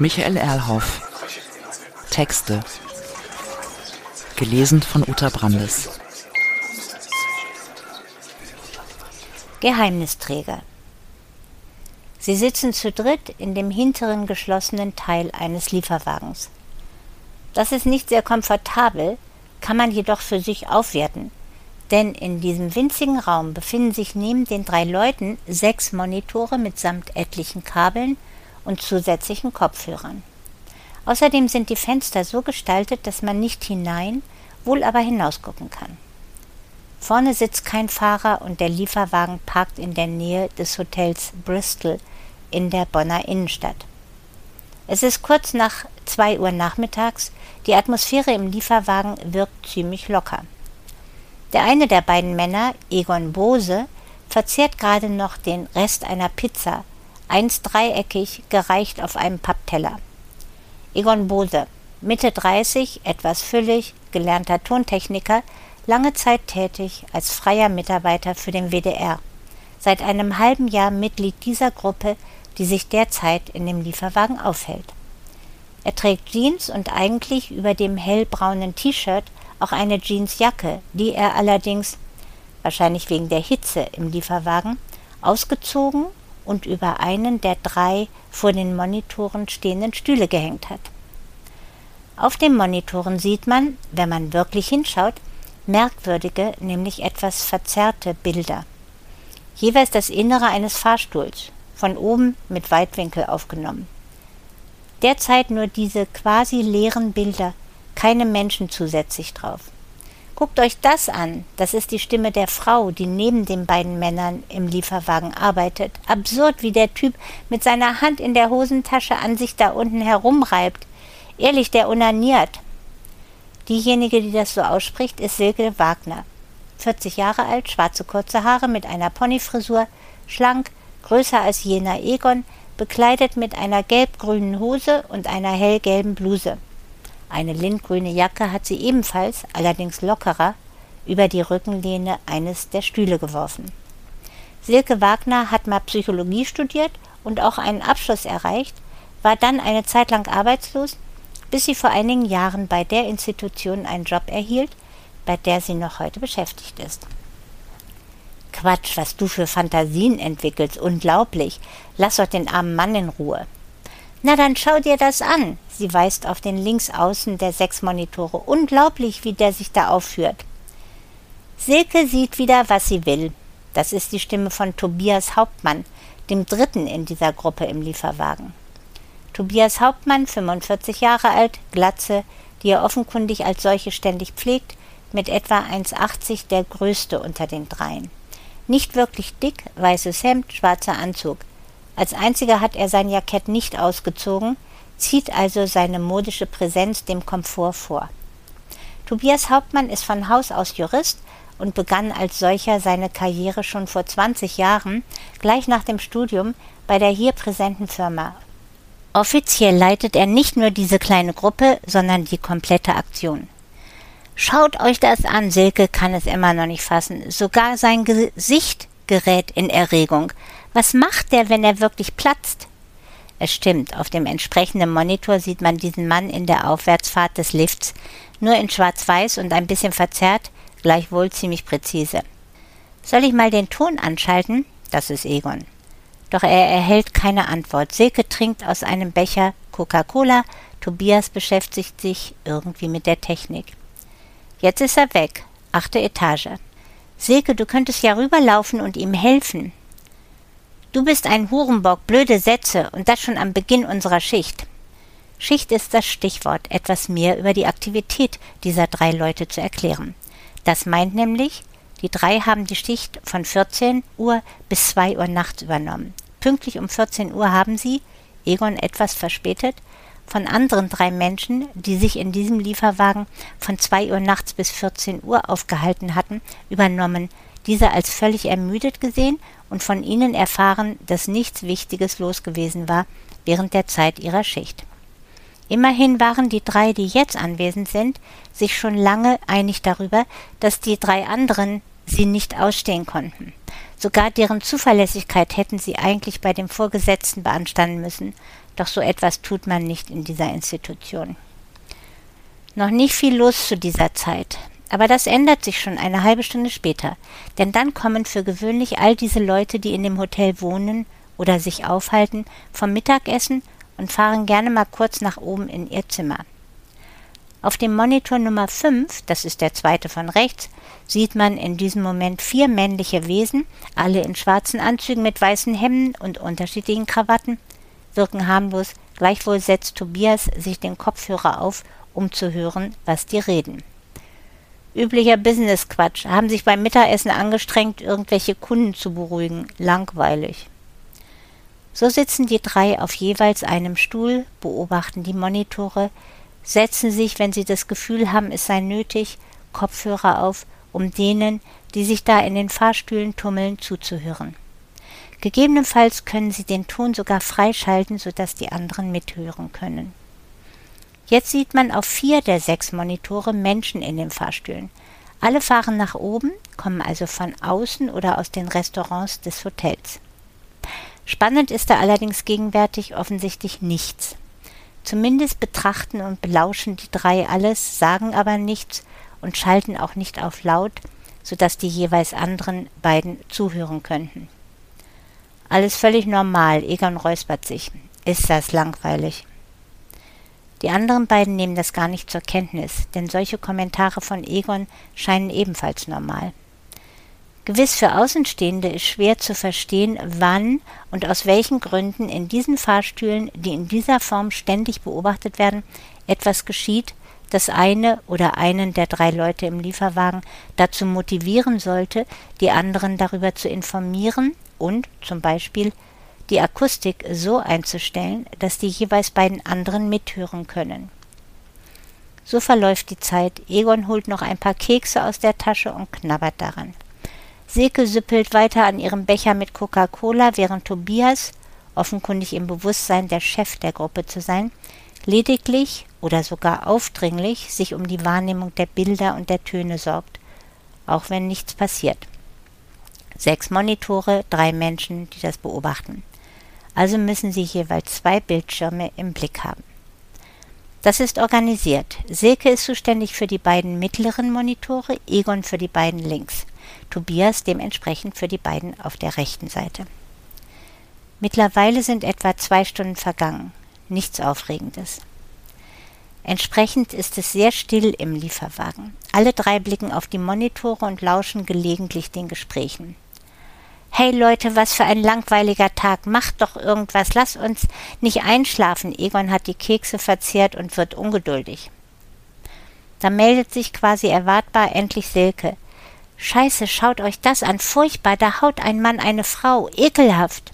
Michael Erlhoff. Texte. Gelesen von Uta Brandes. Geheimnisträger. Sie sitzen zu dritt in dem hinteren geschlossenen Teil eines Lieferwagens. Das ist nicht sehr komfortabel, kann man jedoch für sich aufwerten, denn in diesem winzigen Raum befinden sich neben den drei Leuten sechs Monitore mitsamt etlichen Kabeln und zusätzlichen Kopfhörern. Außerdem sind die Fenster so gestaltet, dass man nicht hinein, wohl aber hinausgucken kann. Vorne sitzt kein Fahrer und der Lieferwagen parkt in der Nähe des Hotels Bristol in der Bonner Innenstadt. Es ist kurz nach zwei Uhr nachmittags, die Atmosphäre im Lieferwagen wirkt ziemlich locker. Der eine der beiden Männer, Egon Bose, verzehrt gerade noch den Rest einer Pizza, einst dreieckig, gereicht auf einem Pappteller. Egon Bose, Mitte 30, etwas füllig, gelernter Tontechniker, lange Zeit tätig als freier Mitarbeiter für den WDR. Seit einem halben Jahr Mitglied dieser Gruppe, die sich derzeit in dem Lieferwagen aufhält. Er trägt Jeans und eigentlich über dem hellbraunen T-Shirt auch eine Jeansjacke, die er allerdings, wahrscheinlich wegen der Hitze im Lieferwagen, ausgezogen und über einen der drei vor den Monitoren stehenden Stühle gehängt hat. Auf den Monitoren sieht man, wenn man wirklich hinschaut, merkwürdige, nämlich etwas verzerrte Bilder. Jeweils das Innere eines Fahrstuhls, von oben mit Weitwinkel aufgenommen. Derzeit nur diese quasi leeren Bilder, keine Menschen zusätzlich drauf. Guckt euch das an, das ist die Stimme der Frau, die neben den beiden Männern im Lieferwagen arbeitet. Absurd, wie der Typ mit seiner Hand in der Hosentasche an sich da unten herumreibt. Ehrlich, der unaniert. Diejenige, die das so ausspricht, ist Silke Wagner. 40 Jahre alt, schwarze kurze Haare mit einer Ponyfrisur, schlank, größer als jener Egon, bekleidet mit einer gelb-grünen Hose und einer hellgelben Bluse. Eine lindgrüne Jacke hat sie ebenfalls, allerdings lockerer, über die Rückenlehne eines der Stühle geworfen. Silke Wagner hat mal Psychologie studiert und auch einen Abschluss erreicht, war dann eine Zeit lang arbeitslos bis sie vor einigen Jahren bei der Institution einen Job erhielt, bei der sie noch heute beschäftigt ist. Quatsch, was du für Fantasien entwickelst, unglaublich. Lass doch den armen Mann in Ruhe. Na dann schau dir das an. Sie weist auf den Linksaußen der sechs Monitore. Unglaublich, wie der sich da aufführt. Silke sieht wieder, was sie will. Das ist die Stimme von Tobias Hauptmann, dem dritten in dieser Gruppe im Lieferwagen. Tobias Hauptmann, 45 Jahre alt, Glatze, die er offenkundig als solche ständig pflegt, mit etwa 1,80 der größte unter den dreien. Nicht wirklich dick, weißes Hemd, schwarzer Anzug. Als einziger hat er sein Jackett nicht ausgezogen, zieht also seine modische Präsenz dem Komfort vor. Tobias Hauptmann ist von Haus aus Jurist und begann als solcher seine Karriere schon vor 20 Jahren, gleich nach dem Studium, bei der hier präsenten Firma Offiziell leitet er nicht nur diese kleine Gruppe, sondern die komplette Aktion. Schaut euch das an, Silke kann es immer noch nicht fassen. Sogar sein Gesicht gerät in Erregung. Was macht der, wenn er wirklich platzt? Es stimmt, auf dem entsprechenden Monitor sieht man diesen Mann in der Aufwärtsfahrt des Lifts, nur in schwarz-weiß und ein bisschen verzerrt, gleichwohl ziemlich präzise. Soll ich mal den Ton anschalten? Das ist Egon. Doch er erhält keine Antwort. Silke trinkt aus einem Becher Coca-Cola, Tobias beschäftigt sich irgendwie mit der Technik. Jetzt ist er weg. Achte Etage. Silke, du könntest ja rüberlaufen und ihm helfen. Du bist ein Hurenbock, blöde Sätze, und das schon am Beginn unserer Schicht. Schicht ist das Stichwort, etwas mehr über die Aktivität dieser drei Leute zu erklären. Das meint nämlich, die drei haben die Schicht von 14 Uhr bis 2 Uhr nachts übernommen. Pünktlich um 14 Uhr haben sie, Egon etwas verspätet, von anderen drei Menschen, die sich in diesem Lieferwagen von 2 Uhr nachts bis 14 Uhr aufgehalten hatten, übernommen, diese als völlig ermüdet gesehen und von ihnen erfahren, dass nichts Wichtiges los gewesen war während der Zeit ihrer Schicht. Immerhin waren die drei, die jetzt anwesend sind, sich schon lange einig darüber, dass die drei anderen sie nicht ausstehen konnten. Sogar deren Zuverlässigkeit hätten sie eigentlich bei dem Vorgesetzten beanstanden müssen, doch so etwas tut man nicht in dieser Institution. Noch nicht viel los zu dieser Zeit, aber das ändert sich schon eine halbe Stunde später, denn dann kommen für gewöhnlich all diese Leute, die in dem Hotel wohnen oder sich aufhalten, vom Mittagessen und fahren gerne mal kurz nach oben in ihr Zimmer. Auf dem Monitor Nummer 5, das ist der zweite von rechts, sieht man in diesem Moment vier männliche Wesen, alle in schwarzen Anzügen mit weißen Hemden und unterschiedlichen Krawatten, wirken harmlos, gleichwohl setzt Tobias sich den Kopfhörer auf, um zu hören, was die reden. Üblicher Business-Quatsch, haben sich beim Mittagessen angestrengt, irgendwelche Kunden zu beruhigen, langweilig. So sitzen die drei auf jeweils einem Stuhl, beobachten die Monitore, setzen sich, wenn sie das Gefühl haben, es sei nötig, Kopfhörer auf, um denen, die sich da in den Fahrstühlen tummeln, zuzuhören. Gegebenenfalls können sie den Ton sogar freischalten, sodass die anderen mithören können. Jetzt sieht man auf vier der sechs Monitore Menschen in den Fahrstühlen. Alle fahren nach oben, kommen also von außen oder aus den Restaurants des Hotels. Spannend ist da allerdings gegenwärtig offensichtlich nichts. Zumindest betrachten und belauschen die drei alles, sagen aber nichts und schalten auch nicht auf laut, so dass die jeweils anderen beiden zuhören könnten. Alles völlig normal, Egon räuspert sich. Ist das langweilig. Die anderen beiden nehmen das gar nicht zur Kenntnis, denn solche Kommentare von Egon scheinen ebenfalls normal. Gewiss für Außenstehende ist schwer zu verstehen, wann und aus welchen Gründen in diesen Fahrstühlen, die in dieser Form ständig beobachtet werden, etwas geschieht, das eine oder einen der drei Leute im Lieferwagen dazu motivieren sollte, die anderen darüber zu informieren und zum Beispiel die Akustik so einzustellen, dass die jeweils beiden anderen mithören können. So verläuft die Zeit. Egon holt noch ein paar Kekse aus der Tasche und knabbert daran. Silke süppelt weiter an ihrem Becher mit Coca-Cola, während Tobias, offenkundig im Bewusstsein, der Chef der Gruppe zu sein, lediglich oder sogar aufdringlich sich um die Wahrnehmung der Bilder und der Töne sorgt, auch wenn nichts passiert. Sechs Monitore, drei Menschen, die das beobachten. Also müssen sie jeweils zwei Bildschirme im Blick haben. Das ist organisiert. Silke ist zuständig für die beiden mittleren Monitore, Egon für die beiden links. Tobias dementsprechend für die beiden auf der rechten Seite. Mittlerweile sind etwa zwei Stunden vergangen. Nichts Aufregendes. Entsprechend ist es sehr still im Lieferwagen. Alle drei blicken auf die Monitore und lauschen gelegentlich den Gesprächen. Hey Leute, was für ein langweiliger Tag. Macht doch irgendwas. Lass uns nicht einschlafen. Egon hat die Kekse verzehrt und wird ungeduldig. Da meldet sich quasi erwartbar endlich Silke. Scheiße, schaut euch das an, furchtbar, da haut ein Mann eine Frau, ekelhaft.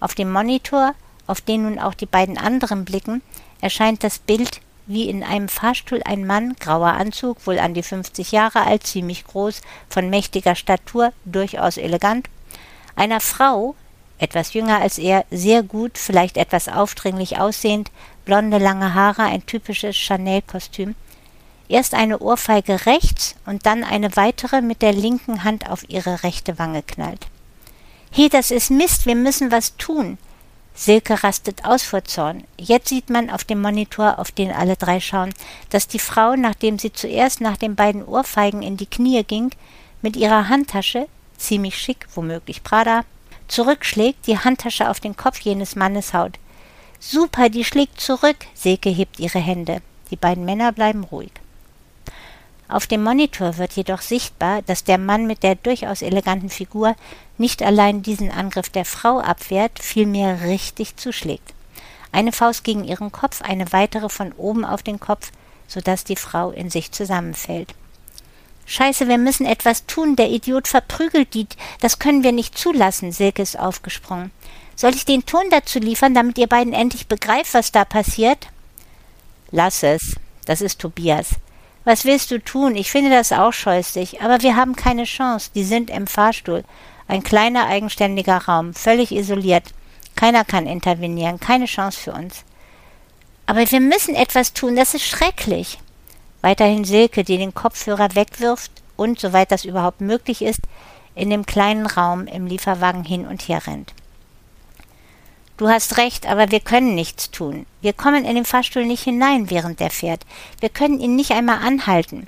Auf dem Monitor, auf den nun auch die beiden anderen blicken, erscheint das Bild wie in einem Fahrstuhl ein Mann, grauer Anzug, wohl an die 50 Jahre alt, ziemlich groß, von mächtiger Statur, durchaus elegant, einer Frau, etwas jünger als er, sehr gut, vielleicht etwas aufdringlich aussehend, blonde lange Haare, ein typisches Chanel-Kostüm, Erst eine Ohrfeige rechts und dann eine weitere mit der linken Hand auf ihre rechte Wange knallt. He, das ist Mist, wir müssen was tun. Silke rastet aus vor Zorn. Jetzt sieht man auf dem Monitor, auf den alle drei schauen, dass die Frau, nachdem sie zuerst nach den beiden Ohrfeigen in die Knie ging, mit ihrer Handtasche, ziemlich schick, womöglich Prada, zurückschlägt, die Handtasche auf den Kopf jenes Mannes haut. Super, die schlägt zurück. Silke hebt ihre Hände. Die beiden Männer bleiben ruhig. Auf dem Monitor wird jedoch sichtbar, dass der Mann mit der durchaus eleganten Figur nicht allein diesen Angriff der Frau abwehrt, vielmehr richtig zuschlägt. Eine Faust gegen ihren Kopf, eine weitere von oben auf den Kopf, so dass die Frau in sich zusammenfällt. Scheiße, wir müssen etwas tun, der Idiot verprügelt die, das können wir nicht zulassen, Silke ist aufgesprungen. Soll ich den Ton dazu liefern, damit ihr beiden endlich begreift, was da passiert? Lass es, das ist Tobias. Was willst du tun? Ich finde das auch scheußlich, aber wir haben keine Chance. Die sind im Fahrstuhl. Ein kleiner eigenständiger Raum, völlig isoliert. Keiner kann intervenieren, keine Chance für uns. Aber wir müssen etwas tun, das ist schrecklich. Weiterhin Silke, die den Kopfhörer wegwirft und, soweit das überhaupt möglich ist, in dem kleinen Raum im Lieferwagen hin und her rennt. Du hast recht, aber wir können nichts tun. Wir kommen in den Fahrstuhl nicht hinein, während der fährt. Wir können ihn nicht einmal anhalten.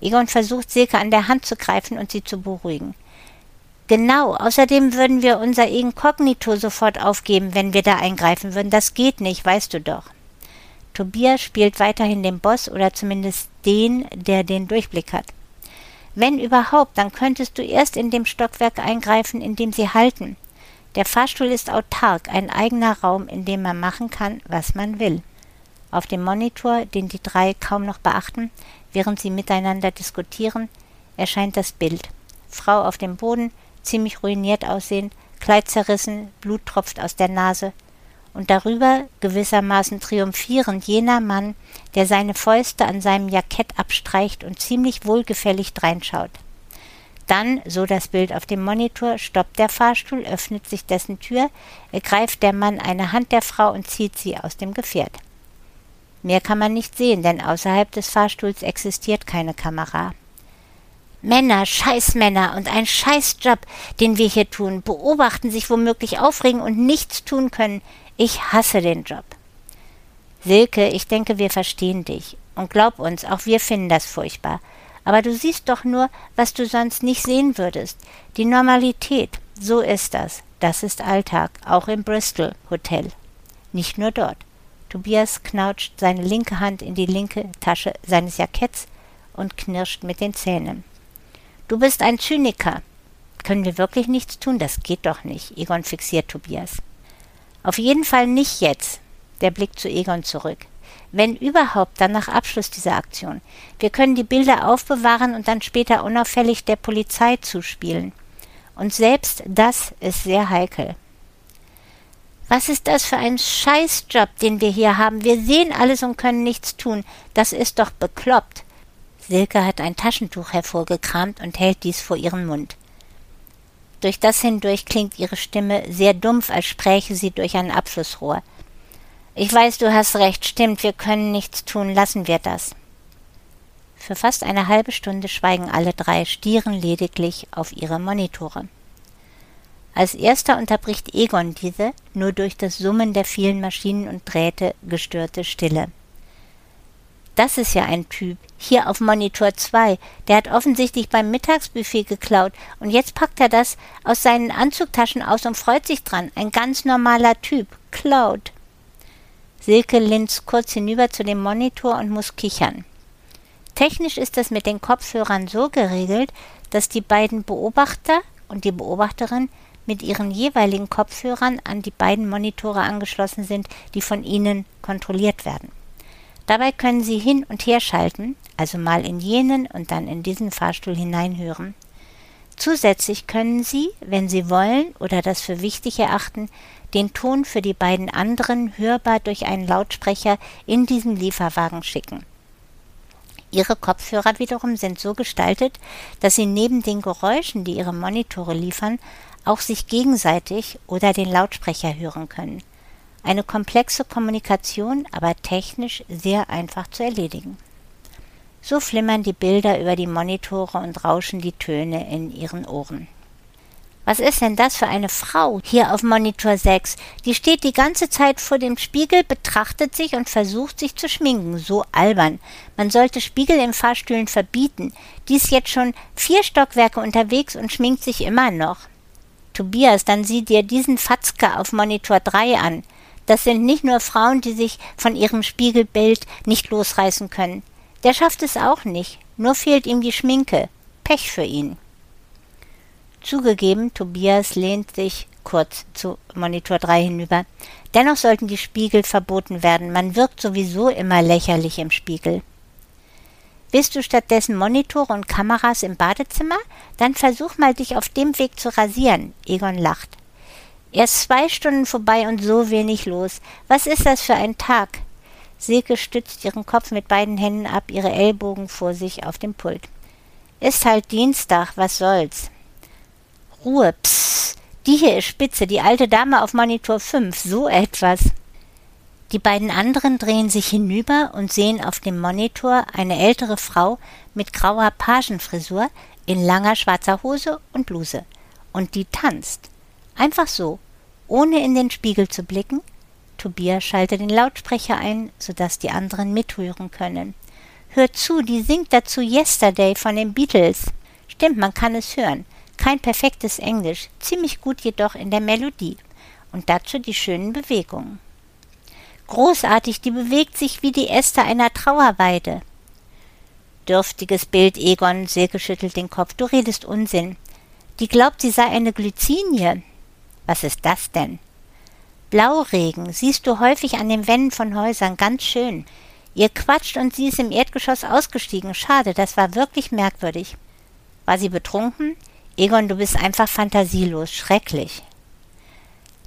Egon versucht, Silke an der Hand zu greifen und sie zu beruhigen. Genau, außerdem würden wir unser Inkognito sofort aufgeben, wenn wir da eingreifen würden. Das geht nicht, weißt du doch. Tobias spielt weiterhin den Boss oder zumindest den, der den Durchblick hat. Wenn überhaupt, dann könntest du erst in dem Stockwerk eingreifen, in dem sie halten. Der Fahrstuhl ist autark, ein eigener Raum, in dem man machen kann, was man will. Auf dem Monitor, den die drei kaum noch beachten, während sie miteinander diskutieren, erscheint das Bild. Frau auf dem Boden, ziemlich ruiniert aussehend, Kleid zerrissen, Blut tropft aus der Nase, und darüber gewissermaßen triumphierend jener Mann, der seine Fäuste an seinem Jackett abstreicht und ziemlich wohlgefällig dreinschaut. Dann, so das Bild auf dem Monitor, stoppt der Fahrstuhl, öffnet sich dessen Tür, ergreift der Mann eine Hand der Frau und zieht sie aus dem Gefährt. Mehr kann man nicht sehen, denn außerhalb des Fahrstuhls existiert keine Kamera. Männer, Scheißmänner und ein Scheißjob, den wir hier tun, beobachten, sich womöglich aufregen und nichts tun können. Ich hasse den Job. Silke, ich denke, wir verstehen dich. Und glaub uns, auch wir finden das furchtbar. Aber du siehst doch nur, was du sonst nicht sehen würdest. Die Normalität. So ist das. Das ist Alltag, auch im Bristol Hotel. Nicht nur dort. Tobias knautscht seine linke Hand in die linke Tasche seines Jacketts und knirscht mit den Zähnen. Du bist ein Zyniker. Können wir wirklich nichts tun? Das geht doch nicht. Egon fixiert Tobias. Auf jeden Fall nicht jetzt. Der Blick zu Egon zurück. Wenn überhaupt, dann nach Abschluss dieser Aktion. Wir können die Bilder aufbewahren und dann später unauffällig der Polizei zuspielen. Und selbst das ist sehr heikel. Was ist das für ein Scheißjob, den wir hier haben? Wir sehen alles und können nichts tun. Das ist doch bekloppt. Silke hat ein Taschentuch hervorgekramt und hält dies vor ihren Mund. Durch das hindurch klingt ihre Stimme sehr dumpf, als spräche sie durch ein Abflussrohr. Ich weiß, du hast recht, stimmt, wir können nichts tun, lassen wir das. Für fast eine halbe Stunde schweigen alle drei, stieren lediglich auf ihre Monitore. Als erster unterbricht Egon diese nur durch das Summen der vielen Maschinen und Drähte gestörte Stille. Das ist ja ein Typ, hier auf Monitor 2, der hat offensichtlich beim Mittagsbuffet geklaut und jetzt packt er das aus seinen Anzugtaschen aus und freut sich dran. Ein ganz normaler Typ, klaut. Silke linst kurz hinüber zu dem Monitor und muss kichern. Technisch ist das mit den Kopfhörern so geregelt, dass die beiden Beobachter und die Beobachterin mit ihren jeweiligen Kopfhörern an die beiden Monitore angeschlossen sind, die von ihnen kontrolliert werden. Dabei können sie hin und her schalten, also mal in jenen und dann in diesen Fahrstuhl hineinhören. Zusätzlich können Sie, wenn Sie wollen oder das für wichtig erachten, den Ton für die beiden anderen hörbar durch einen Lautsprecher in diesem Lieferwagen schicken. Ihre Kopfhörer wiederum sind so gestaltet, dass sie neben den Geräuschen, die ihre Monitore liefern, auch sich gegenseitig oder den Lautsprecher hören können. Eine komplexe Kommunikation, aber technisch sehr einfach zu erledigen. So flimmern die Bilder über die Monitore und rauschen die Töne in ihren Ohren. Was ist denn das für eine Frau hier auf Monitor 6? Die steht die ganze Zeit vor dem Spiegel, betrachtet sich und versucht sich zu schminken. So albern. Man sollte Spiegel in Fahrstühlen verbieten. Die ist jetzt schon vier Stockwerke unterwegs und schminkt sich immer noch. Tobias, dann sieh dir diesen Fatzke auf Monitor 3 an. Das sind nicht nur Frauen, die sich von ihrem Spiegelbild nicht losreißen können. Der schafft es auch nicht, nur fehlt ihm die Schminke. Pech für ihn. Zugegeben, Tobias lehnt sich kurz zu Monitor 3 hinüber. Dennoch sollten die Spiegel verboten werden. Man wirkt sowieso immer lächerlich im Spiegel. Willst du stattdessen Monitore und Kameras im Badezimmer? Dann versuch mal, dich auf dem Weg zu rasieren. Egon lacht. Erst zwei Stunden vorbei und so wenig los. Was ist das für ein Tag? Silke stützt ihren Kopf mit beiden Händen ab, ihre Ellbogen vor sich auf dem Pult. Ist halt Dienstag, was soll's? Ruhe, psst. Die hier ist spitze, die alte Dame auf Monitor 5, so etwas. Die beiden anderen drehen sich hinüber und sehen auf dem Monitor eine ältere Frau mit grauer Pagenfrisur in langer schwarzer Hose und Bluse. Und die tanzt. Einfach so, ohne in den Spiegel zu blicken. Tobias schaltet den Lautsprecher ein, sodass die anderen mithören können. Hört zu, die singt dazu Yesterday von den Beatles. Stimmt, man kann es hören. Kein perfektes Englisch, ziemlich gut jedoch in der Melodie. Und dazu die schönen Bewegungen. Großartig, die bewegt sich wie die Äste einer Trauerweide. Dürftiges Bild, Egon, Silke schüttelt den Kopf. Du redest Unsinn. Die glaubt, sie sei eine Glycinie. Was ist das denn? Blauregen, siehst du häufig an den Wänden von Häusern, ganz schön. Ihr quatscht und sie ist im Erdgeschoss ausgestiegen. Schade, das war wirklich merkwürdig. War sie betrunken? Egon, du bist einfach fantasielos, schrecklich.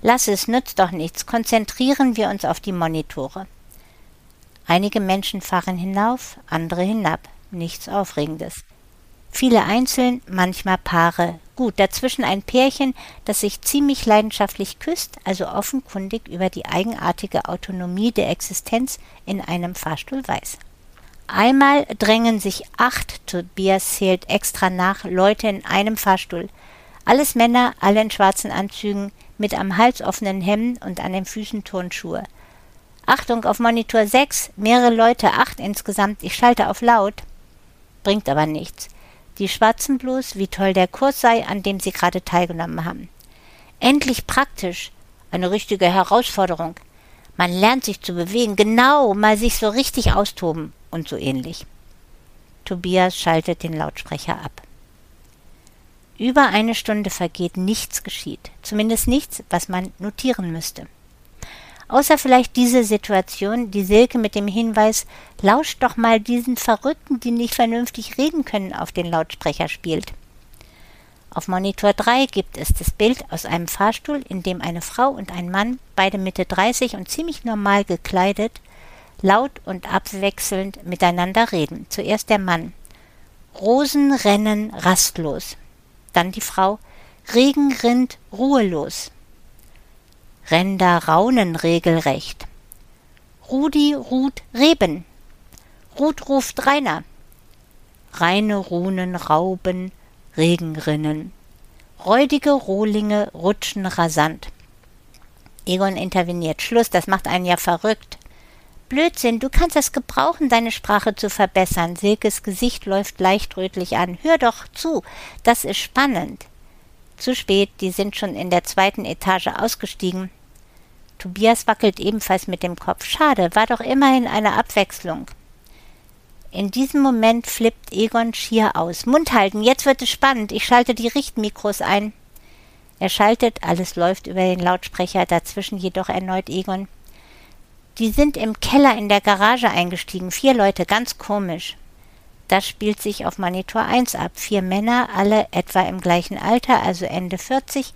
Lass es, nützt doch nichts. Konzentrieren wir uns auf die Monitore. Einige Menschen fahren hinauf, andere hinab. Nichts Aufregendes. Viele einzeln, manchmal Paare. Gut, dazwischen ein Pärchen, das sich ziemlich leidenschaftlich küsst, also offenkundig über die eigenartige Autonomie der Existenz in einem Fahrstuhl weiß. Einmal drängen sich acht, Tobias zählt extra nach, Leute in einem Fahrstuhl. Alles Männer, alle in schwarzen Anzügen, mit am Hals offenen Hemden und an den Füßen Turnschuhe. Achtung, auf Monitor 6, mehrere Leute, acht insgesamt, ich schalte auf laut. Bringt aber nichts. Die schwatzen bloß, wie toll der Kurs sei, an dem sie gerade teilgenommen haben. Endlich praktisch. Eine richtige Herausforderung. Man lernt sich zu bewegen, genau, mal sich so richtig austoben und so ähnlich. Tobias schaltet den Lautsprecher ab. Über eine Stunde vergeht, nichts geschieht, zumindest nichts, was man notieren müsste. Außer vielleicht diese Situation, die Silke mit dem Hinweis, lauscht doch mal diesen Verrückten, die nicht vernünftig reden können, auf den Lautsprecher spielt. Auf Monitor 3 gibt es das Bild aus einem Fahrstuhl, in dem eine Frau und ein Mann, beide Mitte 30 und ziemlich normal gekleidet, laut und abwechselnd miteinander reden. Zuerst der Mann. Rosen rennen rastlos. Dann die Frau. Regen rinnt ruhelos. Ränder raunen regelrecht. Rudi ruht Reben. Ruth ruft Rainer. Reine Runen rauben, Regenrinnen. Räudige Rohlinge rutschen rasant. Egon interveniert. Schluss, das macht einen ja verrückt. Blödsinn, du kannst es gebrauchen, deine Sprache zu verbessern. Silkes Gesicht läuft leicht rötlich an. Hör doch zu, das ist spannend. Zu spät, die sind schon in der zweiten Etage ausgestiegen. Tobias wackelt ebenfalls mit dem Kopf. Schade, war doch immerhin eine Abwechslung. In diesem Moment flippt Egon schier aus. Mund halten, jetzt wird es spannend. Ich schalte die Richtmikros ein. Er schaltet, alles läuft über den Lautsprecher, dazwischen jedoch erneut Egon. Die sind im Keller in der Garage eingestiegen. Vier Leute, ganz komisch. Das spielt sich auf Monitor 1 ab. Vier Männer, alle etwa im gleichen Alter, also Ende 40,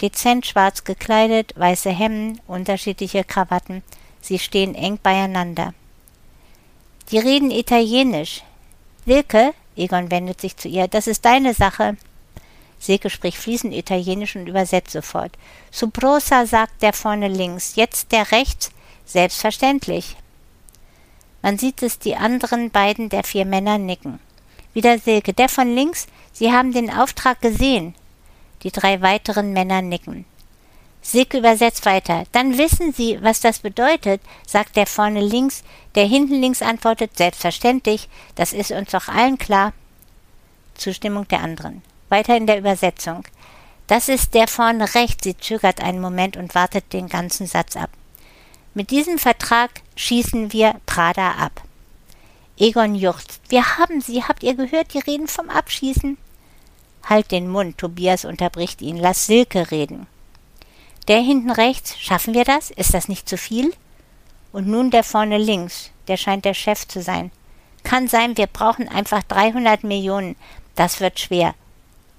dezent schwarz gekleidet, weiße Hemden, unterschiedliche Krawatten. Sie stehen eng beieinander. Die reden Italienisch. Silke, Egon wendet sich zu ihr, das ist deine Sache. Silke spricht fließend Italienisch und übersetzt sofort. Subrosa sagt der vorne links, jetzt der rechts, Selbstverständlich. Man sieht es, die anderen beiden der vier Männer nicken. Wieder Silke, der von links, Sie haben den Auftrag gesehen. Die drei weiteren Männer nicken. Silke übersetzt weiter. Dann wissen Sie, was das bedeutet, sagt der vorne links, der hinten links antwortet, selbstverständlich, das ist uns doch allen klar. Zustimmung der anderen. Weiter in der Übersetzung. Das ist der vorne rechts, sie zögert einen Moment und wartet den ganzen Satz ab. Mit diesem Vertrag schießen wir Prada ab. Egon juchzt. Wir haben sie, habt ihr gehört, die reden vom Abschießen? Halt den Mund, Tobias unterbricht ihn. Lass Silke reden. Der hinten rechts, schaffen wir das? Ist das nicht zu viel? Und nun der vorne links, der scheint der Chef zu sein. Kann sein, wir brauchen einfach 300 Millionen. Das wird schwer.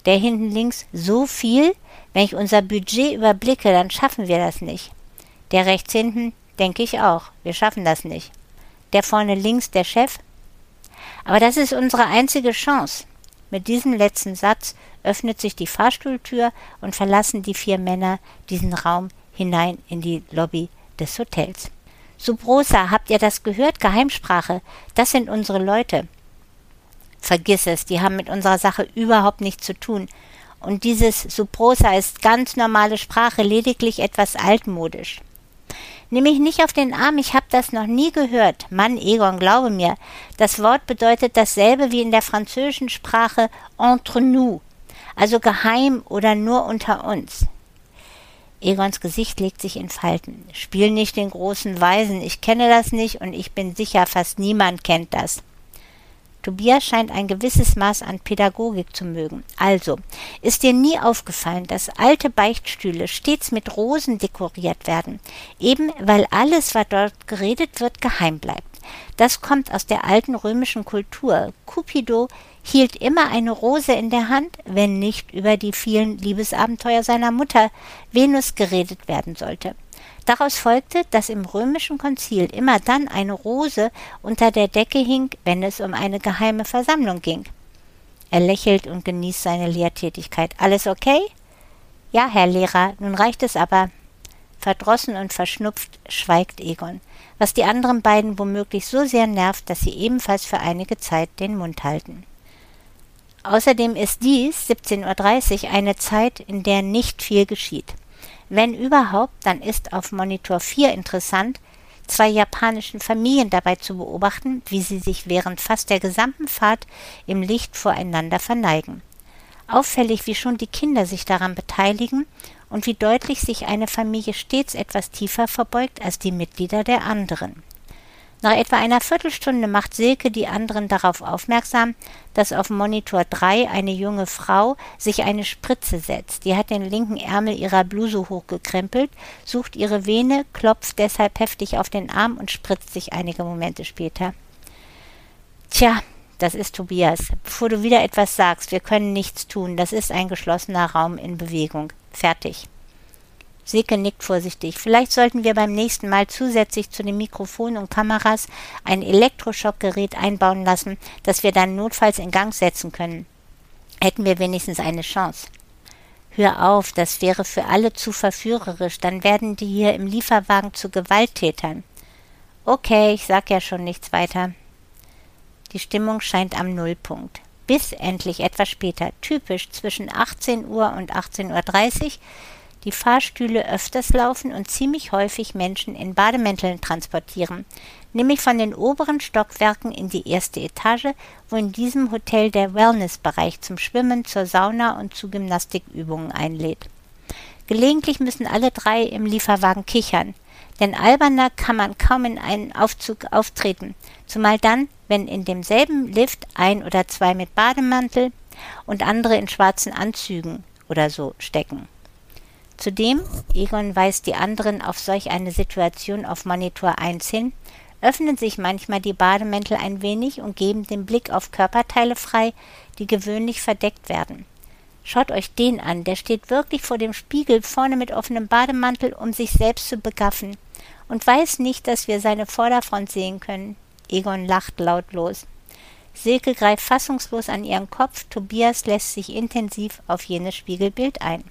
Der hinten links, so viel? Wenn ich unser Budget überblicke, dann schaffen wir das nicht. Der rechts hinten, Denke ich auch. Wir schaffen das nicht. Der vorne links, der Chef. Aber das ist unsere einzige Chance. Mit diesem letzten Satz öffnet sich die Fahrstuhltür und verlassen die vier Männer diesen Raum hinein in die Lobby des Hotels. Subrosa, habt ihr das gehört? Geheimsprache. Das sind unsere Leute. vergiss es, die haben mit unserer Sache überhaupt nichts zu tun. Und dieses Suprosa ist ganz normale Sprache, lediglich etwas altmodisch. Nimm mich nicht auf den Arm, ich habe das noch nie gehört. Mann, Egon, glaube mir, das Wort bedeutet dasselbe wie in der französischen Sprache entre nous, also geheim oder nur unter uns. Egons Gesicht legt sich in Falten. Spiel nicht den großen Weisen, ich kenne das nicht und ich bin sicher, fast niemand kennt das. Tobias scheint ein gewisses Maß an Pädagogik zu mögen. Also, ist dir nie aufgefallen, dass alte Beichtstühle stets mit Rosen dekoriert werden, eben weil alles, was dort geredet wird, geheim bleibt. Das kommt aus der alten römischen Kultur. Cupido hielt immer eine Rose in der Hand, wenn nicht über die vielen Liebesabenteuer seiner Mutter Venus geredet werden sollte. Daraus folgte, dass im römischen Konzil immer dann eine Rose unter der Decke hing, wenn es um eine geheime Versammlung ging. Er lächelt und genießt seine Lehrtätigkeit. Alles okay? Ja, Herr Lehrer, nun reicht es aber. Verdrossen und verschnupft schweigt Egon, was die anderen beiden womöglich so sehr nervt, dass sie ebenfalls für einige Zeit den Mund halten. Außerdem ist dies 17.30 Uhr eine Zeit, in der nicht viel geschieht. Wenn überhaupt, dann ist auf Monitor 4 interessant, zwei japanischen Familien dabei zu beobachten, wie sie sich während fast der gesamten Fahrt im Licht voreinander verneigen. Auffällig, wie schon die Kinder sich daran beteiligen und wie deutlich sich eine Familie stets etwas tiefer verbeugt als die Mitglieder der anderen. Nach etwa einer Viertelstunde macht Silke die anderen darauf aufmerksam, dass auf Monitor 3 eine junge Frau sich eine Spritze setzt. Die hat den linken Ärmel ihrer Bluse hochgekrempelt, sucht ihre Vene, klopft deshalb heftig auf den Arm und spritzt sich einige Momente später. Tja, das ist Tobias. Bevor du wieder etwas sagst, wir können nichts tun. Das ist ein geschlossener Raum in Bewegung. Fertig. Silke nickt vorsichtig. Vielleicht sollten wir beim nächsten Mal zusätzlich zu den Mikrofonen und Kameras ein Elektroschockgerät einbauen lassen, das wir dann notfalls in Gang setzen können. Hätten wir wenigstens eine Chance. Hör auf, das wäre für alle zu verführerisch, dann werden die hier im Lieferwagen zu Gewalttätern. Okay, ich sag ja schon nichts weiter. Die Stimmung scheint am Nullpunkt. Bis endlich etwas später, typisch zwischen 18 Uhr und 18.30 Uhr, die Fahrstühle öfters laufen und ziemlich häufig Menschen in Bademänteln transportieren, nämlich von den oberen Stockwerken in die erste Etage, wo in diesem Hotel der Wellnessbereich zum Schwimmen, zur Sauna und zu Gymnastikübungen einlädt. Gelegentlich müssen alle drei im Lieferwagen kichern, denn alberner kann man kaum in einen Aufzug auftreten, zumal dann, wenn in demselben Lift ein oder zwei mit Bademantel und andere in schwarzen Anzügen oder so stecken. Zudem, Egon weist die anderen auf solch eine Situation auf Monitor 1 hin, öffnen sich manchmal die Bademäntel ein wenig und geben den Blick auf Körperteile frei, die gewöhnlich verdeckt werden. Schaut euch den an, der steht wirklich vor dem Spiegel vorne mit offenem Bademantel, um sich selbst zu begaffen, und weiß nicht, dass wir seine Vorderfront sehen können. Egon lacht lautlos. Silke greift fassungslos an ihren Kopf, Tobias lässt sich intensiv auf jenes Spiegelbild ein.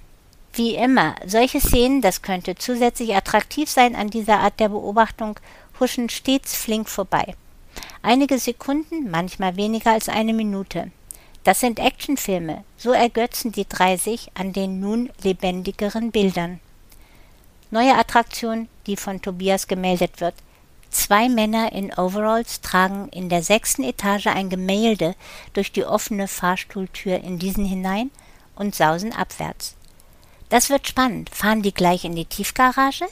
Wie immer, solche Szenen, das könnte zusätzlich attraktiv sein an dieser Art der Beobachtung, huschen stets flink vorbei. Einige Sekunden, manchmal weniger als eine Minute. Das sind Actionfilme, so ergötzen die drei sich an den nun lebendigeren Bildern. Neue Attraktion, die von Tobias gemeldet wird. Zwei Männer in Overalls tragen in der sechsten Etage ein Gemälde durch die offene Fahrstuhltür in diesen hinein und sausen abwärts. Das wird spannend. Fahren die gleich in die Tiefgarage?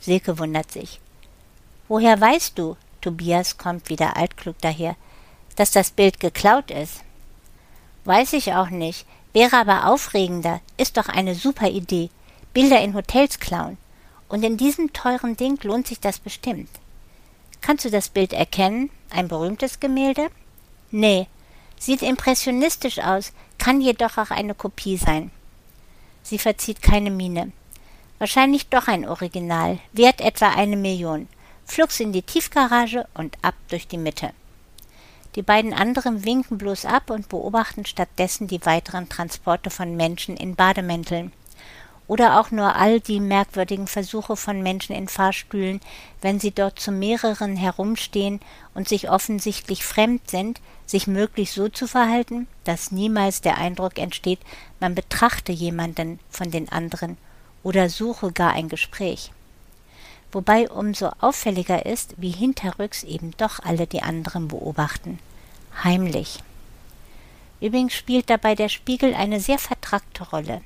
Silke wundert sich. Woher weißt du, Tobias kommt wieder altklug daher, dass das Bild geklaut ist? Weiß ich auch nicht. Wäre aber aufregender. Ist doch eine super Idee. Bilder in Hotels klauen. Und in diesem teuren Ding lohnt sich das bestimmt. Kannst du das Bild erkennen? Ein berühmtes Gemälde? Nee. Sieht impressionistisch aus, kann jedoch auch eine Kopie sein. Sie verzieht keine Miene. Wahrscheinlich doch ein Original, wert etwa eine Million. Flugs in die Tiefgarage und ab durch die Mitte. Die beiden anderen winken bloß ab und beobachten stattdessen die weiteren Transporte von Menschen in Bademänteln. Oder auch nur all die merkwürdigen Versuche von Menschen in Fahrstühlen, wenn sie dort zu mehreren herumstehen und sich offensichtlich fremd sind, sich möglichst so zu verhalten, dass niemals der Eindruck entsteht, man betrachte jemanden von den anderen oder suche gar ein Gespräch. Wobei umso auffälliger ist, wie hinterrücks eben doch alle die anderen beobachten. Heimlich. Übrigens spielt dabei der Spiegel eine sehr vertrackte Rolle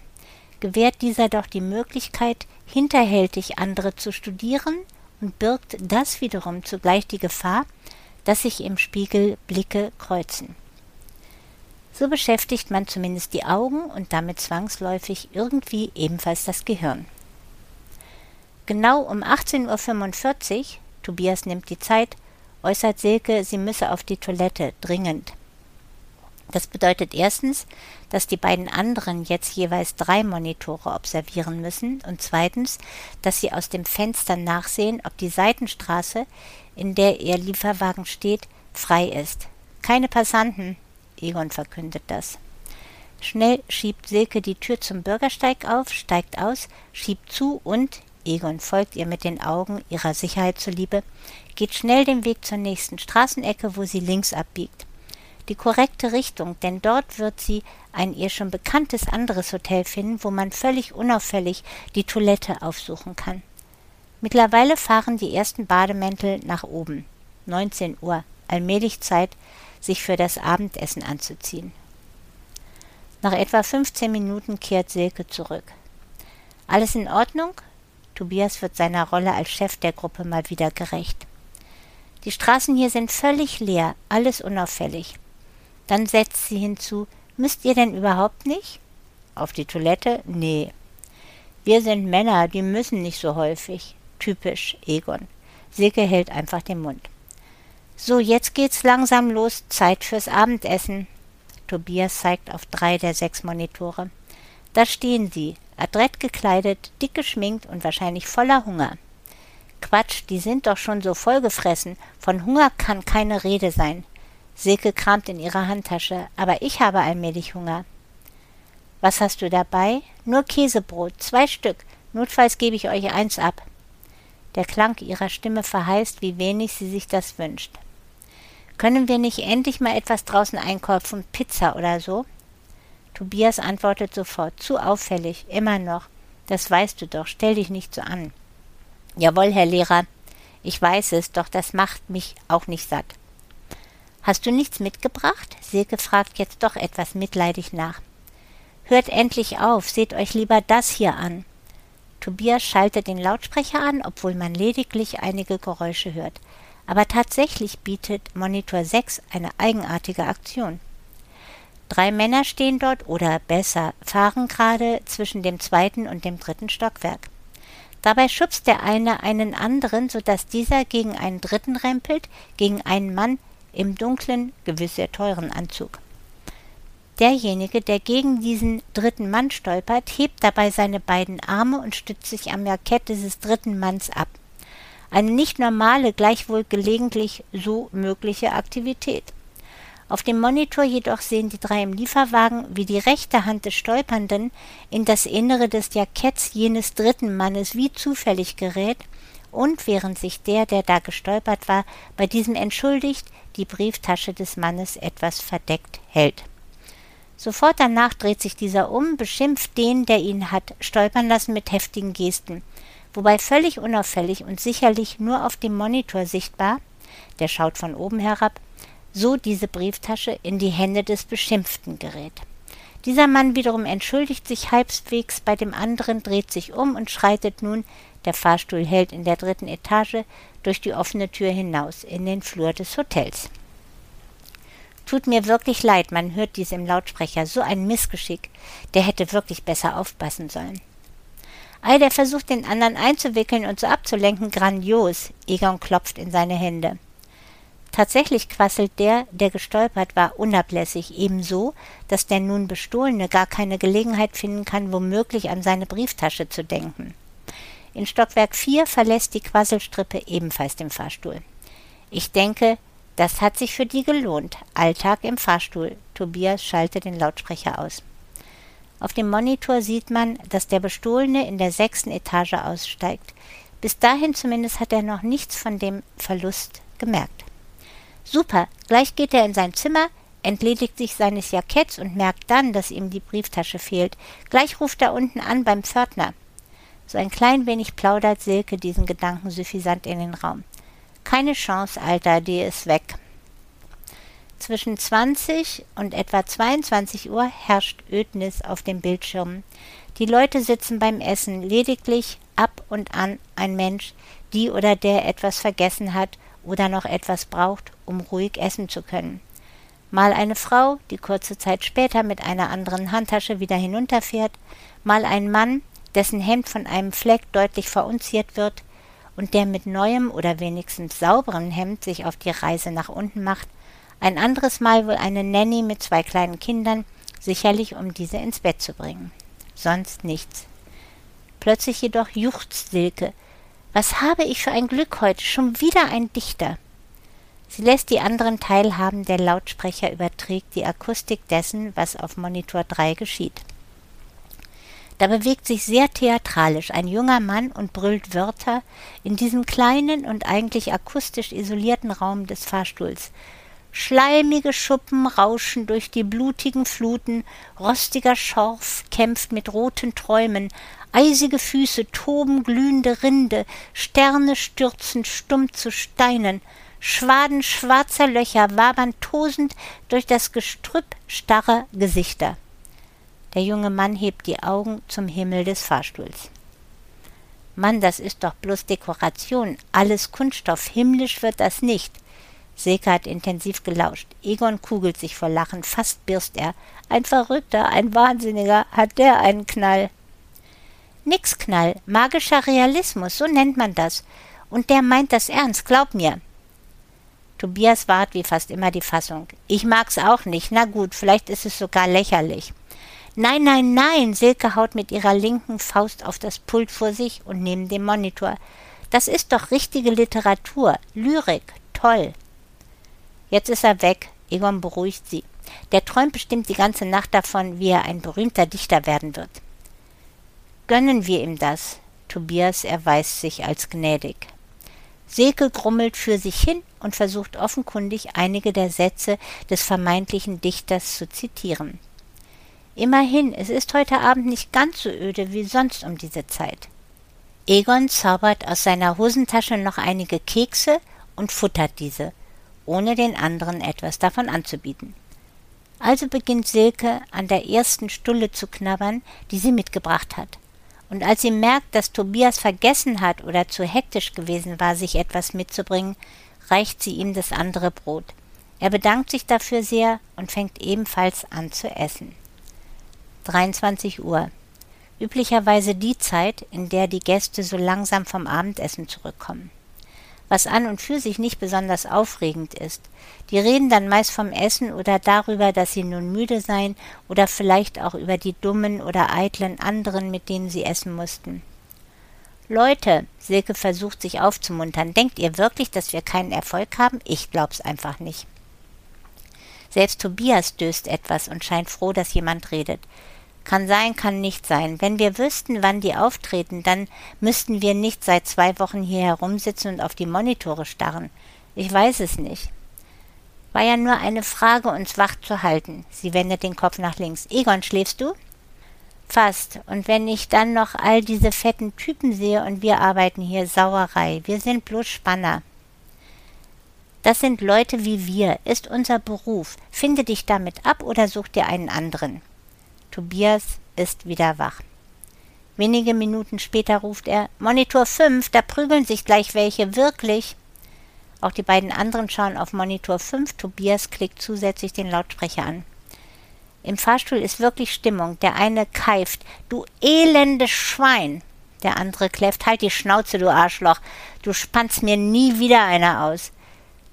gewährt dieser doch die Möglichkeit, hinterhältig andere zu studieren und birgt das wiederum zugleich die Gefahr, dass sich im Spiegel Blicke kreuzen. So beschäftigt man zumindest die Augen und damit zwangsläufig irgendwie ebenfalls das Gehirn. Genau um 18.45 Uhr, Tobias nimmt die Zeit, äußert Silke, sie müsse auf die Toilette, dringend. Das bedeutet erstens, dass die beiden anderen jetzt jeweils drei Monitore observieren müssen und zweitens, dass sie aus dem Fenster nachsehen, ob die Seitenstraße, in der ihr Lieferwagen steht, frei ist. Keine Passanten, Egon verkündet das. Schnell schiebt Silke die Tür zum Bürgersteig auf, steigt aus, schiebt zu und, Egon folgt ihr mit den Augen ihrer Sicherheit zuliebe, geht schnell den Weg zur nächsten Straßenecke, wo sie links abbiegt die korrekte Richtung, denn dort wird sie ein ihr schon bekanntes anderes Hotel finden, wo man völlig unauffällig die Toilette aufsuchen kann. Mittlerweile fahren die ersten Bademäntel nach oben. 19 Uhr, allmählich Zeit, sich für das Abendessen anzuziehen. Nach etwa 15 Minuten kehrt Silke zurück. Alles in Ordnung? Tobias wird seiner Rolle als Chef der Gruppe mal wieder gerecht. Die Straßen hier sind völlig leer, alles unauffällig. Dann setzt sie hinzu, müsst ihr denn überhaupt nicht? Auf die Toilette? Nee. Wir sind Männer, die müssen nicht so häufig. Typisch, Egon. Silke hält einfach den Mund. So, jetzt geht's langsam los, Zeit fürs Abendessen. Tobias zeigt auf drei der sechs Monitore. Da stehen sie, adrett gekleidet, dick geschminkt und wahrscheinlich voller Hunger. Quatsch, die sind doch schon so vollgefressen. Von Hunger kann keine Rede sein. Silke kramt in ihrer Handtasche, aber ich habe allmählich Hunger. Was hast du dabei? Nur Käsebrot, zwei Stück. Notfalls gebe ich euch eins ab. Der Klang ihrer Stimme verheißt, wie wenig sie sich das wünscht. Können wir nicht endlich mal etwas draußen einkaufen, Pizza oder so? Tobias antwortet sofort, zu auffällig, immer noch. Das weißt du doch, stell dich nicht so an. Jawohl, Herr Lehrer, ich weiß es, doch das macht mich auch nicht satt. Hast du nichts mitgebracht? Silke fragt jetzt doch etwas mitleidig nach. Hört endlich auf, seht euch lieber das hier an. Tobias schaltet den Lautsprecher an, obwohl man lediglich einige Geräusche hört. Aber tatsächlich bietet Monitor 6 eine eigenartige Aktion. Drei Männer stehen dort oder besser fahren gerade zwischen dem zweiten und dem dritten Stockwerk. Dabei schubst der eine einen anderen, so dass dieser gegen einen dritten rempelt, gegen einen Mann, im dunklen, gewiss sehr teuren Anzug. Derjenige, der gegen diesen dritten Mann stolpert, hebt dabei seine beiden Arme und stützt sich am Jackett dieses dritten Manns ab. Eine nicht normale, gleichwohl gelegentlich so mögliche Aktivität. Auf dem Monitor jedoch sehen die drei im Lieferwagen, wie die rechte Hand des Stolpernden in das Innere des Jacketts jenes dritten Mannes wie zufällig gerät und während sich der, der da gestolpert war, bei diesem entschuldigt, die Brieftasche des Mannes etwas verdeckt hält. Sofort danach dreht sich dieser um, beschimpft den, der ihn hat stolpern lassen mit heftigen Gesten, wobei völlig unauffällig und sicherlich nur auf dem Monitor sichtbar, der schaut von oben herab, so diese Brieftasche in die Hände des Beschimpften gerät. Dieser Mann wiederum entschuldigt sich halbwegs bei dem anderen, dreht sich um und schreitet nun, der Fahrstuhl hält in der dritten Etage, durch die offene Tür hinaus in den Flur des Hotels. Tut mir wirklich leid, man hört dies im Lautsprecher, so ein Missgeschick, der hätte wirklich besser aufpassen sollen. Ei, der versucht den anderen einzuwickeln und so abzulenken, grandios. Egon klopft in seine Hände. Tatsächlich quasselt der, der gestolpert war, unablässig, ebenso, dass der nun Bestohlene gar keine Gelegenheit finden kann, womöglich an seine Brieftasche zu denken. In Stockwerk 4 verlässt die Quasselstrippe ebenfalls den Fahrstuhl. Ich denke, das hat sich für die gelohnt. Alltag im Fahrstuhl. Tobias schaltet den Lautsprecher aus. Auf dem Monitor sieht man, dass der Bestohlene in der sechsten Etage aussteigt. Bis dahin zumindest hat er noch nichts von dem Verlust gemerkt. Super, gleich geht er in sein Zimmer, entledigt sich seines Jacketts und merkt dann, dass ihm die Brieftasche fehlt. Gleich ruft er unten an beim Pförtner. So ein klein wenig plaudert Silke diesen Gedanken suffisant in den Raum. Keine Chance, Alter, die ist weg. Zwischen 20 und etwa 22 Uhr herrscht Ödnis auf dem Bildschirm. Die Leute sitzen beim Essen, lediglich ab und an ein Mensch, die oder der etwas vergessen hat oder noch etwas braucht, um ruhig essen zu können. Mal eine Frau, die kurze Zeit später mit einer anderen Handtasche wieder hinunterfährt, mal ein Mann, dessen Hemd von einem Fleck deutlich verunziert wird und der mit neuem oder wenigstens sauberem Hemd sich auf die Reise nach unten macht, ein anderes Mal wohl eine Nanny mit zwei kleinen Kindern, sicherlich um diese ins Bett zu bringen. Sonst nichts. Plötzlich jedoch juchzt Silke. Was habe ich für ein Glück heute, schon wieder ein Dichter. Sie lässt die anderen teilhaben, der Lautsprecher überträgt die Akustik dessen, was auf Monitor 3 geschieht. Da bewegt sich sehr theatralisch ein junger Mann und brüllt Wörter in diesem kleinen und eigentlich akustisch isolierten Raum des Fahrstuhls, Schleimige Schuppen rauschen durch die blutigen Fluten, rostiger Schorf kämpft mit roten Träumen, eisige Füße toben glühende Rinde, Sterne stürzen stumm zu Steinen, Schwaden schwarzer Löcher wabern tosend durch das Gestrüpp starrer Gesichter. Der junge Mann hebt die Augen zum Himmel des Fahrstuhls. Mann, das ist doch bloß Dekoration, alles Kunststoff, himmlisch wird das nicht. Silke hat intensiv gelauscht. Egon kugelt sich vor Lachen, fast birst er. Ein Verrückter, ein Wahnsinniger, hat der einen Knall. Nix Knall, magischer Realismus, so nennt man das. Und der meint das ernst, glaub mir. Tobias wahrt wie fast immer die Fassung. Ich mag's auch nicht, na gut, vielleicht ist es sogar lächerlich. Nein, nein, nein, Silke haut mit ihrer linken Faust auf das Pult vor sich und neben dem Monitor. Das ist doch richtige Literatur, Lyrik, toll. Jetzt ist er weg. Egon beruhigt sie. Der träumt bestimmt die ganze Nacht davon, wie er ein berühmter Dichter werden wird. Gönnen wir ihm das. Tobias erweist sich als gnädig. Silke grummelt für sich hin und versucht offenkundig einige der Sätze des vermeintlichen Dichters zu zitieren. Immerhin, es ist heute Abend nicht ganz so öde wie sonst um diese Zeit. Egon zaubert aus seiner Hosentasche noch einige Kekse und futtert diese ohne den anderen etwas davon anzubieten. Also beginnt Silke an der ersten Stulle zu knabbern, die sie mitgebracht hat. Und als sie merkt, dass Tobias vergessen hat oder zu hektisch gewesen war, sich etwas mitzubringen, reicht sie ihm das andere Brot. Er bedankt sich dafür sehr und fängt ebenfalls an zu essen. 23 Uhr. Üblicherweise die Zeit, in der die Gäste so langsam vom Abendessen zurückkommen was an und für sich nicht besonders aufregend ist. Die reden dann meist vom Essen oder darüber, dass sie nun müde seien oder vielleicht auch über die dummen oder eitlen anderen, mit denen sie essen mussten. Leute, Silke versucht sich aufzumuntern, denkt ihr wirklich, dass wir keinen Erfolg haben? Ich glaub's einfach nicht. Selbst Tobias döst etwas und scheint froh, dass jemand redet. Kann sein, kann nicht sein. Wenn wir wüssten, wann die auftreten, dann müssten wir nicht seit zwei Wochen hier herumsitzen und auf die Monitore starren. Ich weiß es nicht. War ja nur eine Frage, uns wach zu halten. Sie wendet den Kopf nach links. Egon, schläfst du? Fast. Und wenn ich dann noch all diese fetten Typen sehe und wir arbeiten hier Sauerei. Wir sind bloß Spanner. Das sind Leute wie wir, ist unser Beruf. Finde dich damit ab oder such dir einen anderen. Tobias ist wieder wach. Wenige Minuten später ruft er Monitor 5, da prügeln sich gleich welche, wirklich. Auch die beiden anderen schauen auf Monitor 5. Tobias klickt zusätzlich den Lautsprecher an. Im Fahrstuhl ist wirklich Stimmung. Der eine keift. Du elendes Schwein. Der andere kläfft. Halt die Schnauze, du Arschloch. Du spannst mir nie wieder einer aus.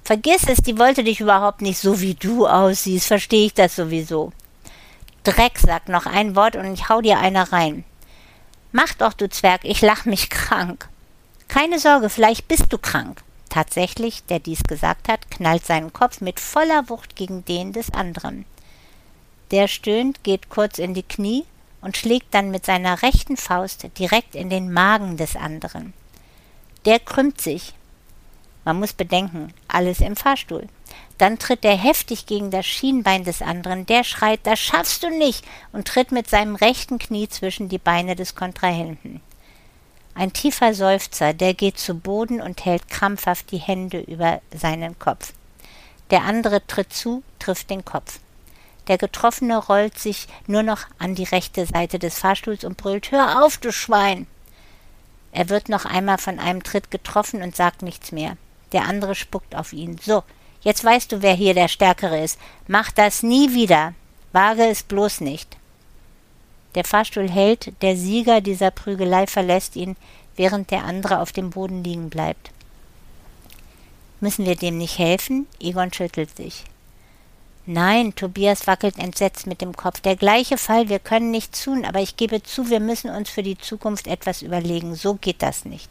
Vergiss es, die wollte dich überhaupt nicht so wie du aussiehst. Verstehe ich das sowieso. Dreck, sagt noch ein Wort und ich hau dir einer rein. Mach doch, du Zwerg, ich lach mich krank. Keine Sorge, vielleicht bist du krank. Tatsächlich, der dies gesagt hat, knallt seinen Kopf mit voller Wucht gegen den des anderen. Der stöhnt, geht kurz in die Knie und schlägt dann mit seiner rechten Faust direkt in den Magen des anderen. Der krümmt sich. Man muss bedenken, alles im Fahrstuhl. Dann tritt er heftig gegen das Schienbein des anderen, der schreit, das schaffst du nicht, und tritt mit seinem rechten Knie zwischen die Beine des Kontrahenten. Ein tiefer Seufzer, der geht zu Boden und hält krampfhaft die Hände über seinen Kopf. Der andere tritt zu, trifft den Kopf. Der Getroffene rollt sich nur noch an die rechte Seite des Fahrstuhls und brüllt Hör auf, du Schwein. Er wird noch einmal von einem Tritt getroffen und sagt nichts mehr. Der andere spuckt auf ihn. So, jetzt weißt du, wer hier der Stärkere ist. Mach das nie wieder. Wage es bloß nicht. Der Fahrstuhl hält, der Sieger dieser Prügelei verlässt ihn, während der andere auf dem Boden liegen bleibt. Müssen wir dem nicht helfen? Egon schüttelt sich. Nein, Tobias wackelt entsetzt mit dem Kopf. Der gleiche Fall, wir können nichts tun, aber ich gebe zu, wir müssen uns für die Zukunft etwas überlegen. So geht das nicht.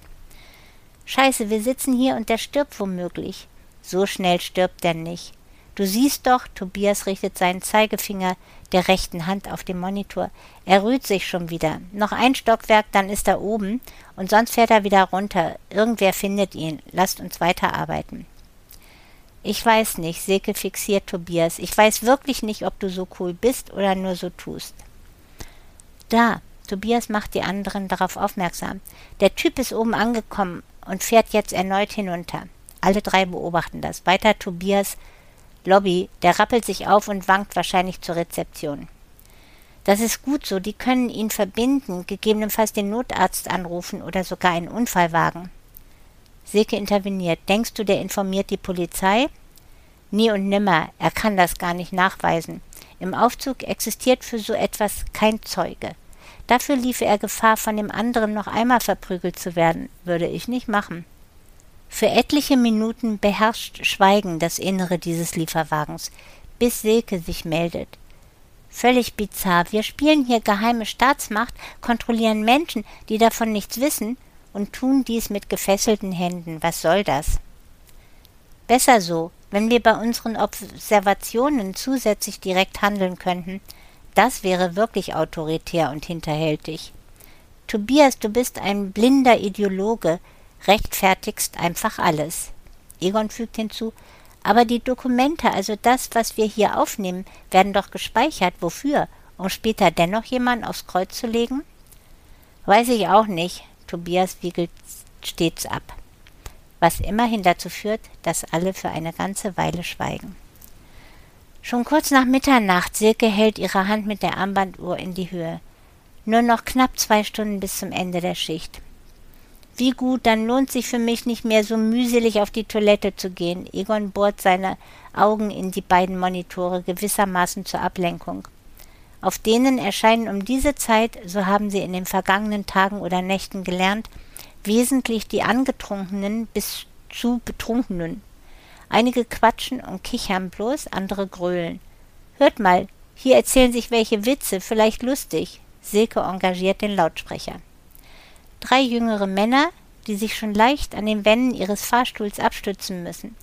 Scheiße, wir sitzen hier und der stirbt womöglich. So schnell stirbt er nicht. Du siehst doch, Tobias richtet seinen Zeigefinger der rechten Hand auf den Monitor. Er rührt sich schon wieder. Noch ein Stockwerk, dann ist er oben, und sonst fährt er wieder runter. Irgendwer findet ihn. Lasst uns weiterarbeiten. Ich weiß nicht, Silke fixiert Tobias. Ich weiß wirklich nicht, ob du so cool bist oder nur so tust. Da, Tobias macht die anderen darauf aufmerksam. Der Typ ist oben angekommen und fährt jetzt erneut hinunter. Alle drei beobachten das. Weiter Tobias Lobby, der rappelt sich auf und wankt wahrscheinlich zur Rezeption. Das ist gut so, die können ihn verbinden, gegebenenfalls den Notarzt anrufen oder sogar einen Unfallwagen. Silke interveniert. Denkst du, der informiert die Polizei? Nie und nimmer, er kann das gar nicht nachweisen. Im Aufzug existiert für so etwas kein Zeuge. Dafür liefe er Gefahr, von dem anderen noch einmal verprügelt zu werden, würde ich nicht machen. Für etliche Minuten beherrscht Schweigen das Innere dieses Lieferwagens, bis Silke sich meldet. Völlig bizarr. Wir spielen hier geheime Staatsmacht, kontrollieren Menschen, die davon nichts wissen, und tun dies mit gefesselten Händen. Was soll das? Besser so, wenn wir bei unseren Observationen zusätzlich direkt handeln könnten. Das wäre wirklich autoritär und hinterhältig. Tobias, du bist ein blinder Ideologe, rechtfertigst einfach alles. Egon fügt hinzu, aber die Dokumente, also das, was wir hier aufnehmen, werden doch gespeichert. Wofür? Um später dennoch jemanden aufs Kreuz zu legen? Weiß ich auch nicht. Tobias wiegelt stets ab. Was immerhin dazu führt, dass alle für eine ganze Weile schweigen. Schon kurz nach Mitternacht, Silke hält ihre Hand mit der Armbanduhr in die Höhe. Nur noch knapp zwei Stunden bis zum Ende der Schicht. Wie gut, dann lohnt sich für mich nicht mehr so mühselig auf die Toilette zu gehen. Egon bohrt seine Augen in die beiden Monitore gewissermaßen zur Ablenkung. Auf denen erscheinen um diese Zeit, so haben sie in den vergangenen Tagen oder Nächten gelernt, wesentlich die Angetrunkenen bis zu Betrunkenen. Einige quatschen und kichern bloß, andere grölen. Hört mal, hier erzählen sich welche Witze, vielleicht lustig. Silke engagiert den Lautsprecher drei jüngere Männer, die sich schon leicht an den Wänden ihres Fahrstuhls abstützen müssen.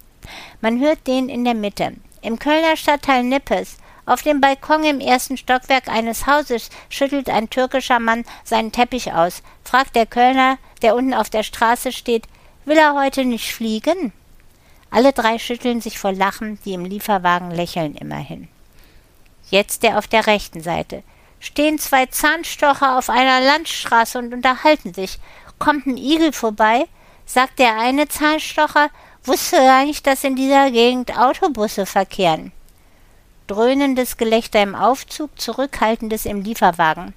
Man hört den in der Mitte. Im Kölner Stadtteil Nippes, auf dem Balkon im ersten Stockwerk eines Hauses, schüttelt ein türkischer Mann seinen Teppich aus, fragt der Kölner, der unten auf der Straße steht, will er heute nicht fliegen? Alle drei schütteln sich vor Lachen, die im Lieferwagen lächeln immerhin. Jetzt der auf der rechten Seite stehen zwei Zahnstocher auf einer Landstraße und unterhalten sich. Kommt ein Igel vorbei, sagt der eine Zahnstocher, wusste gar nicht, dass in dieser Gegend Autobusse verkehren. Dröhnendes Gelächter im Aufzug, zurückhaltendes im Lieferwagen.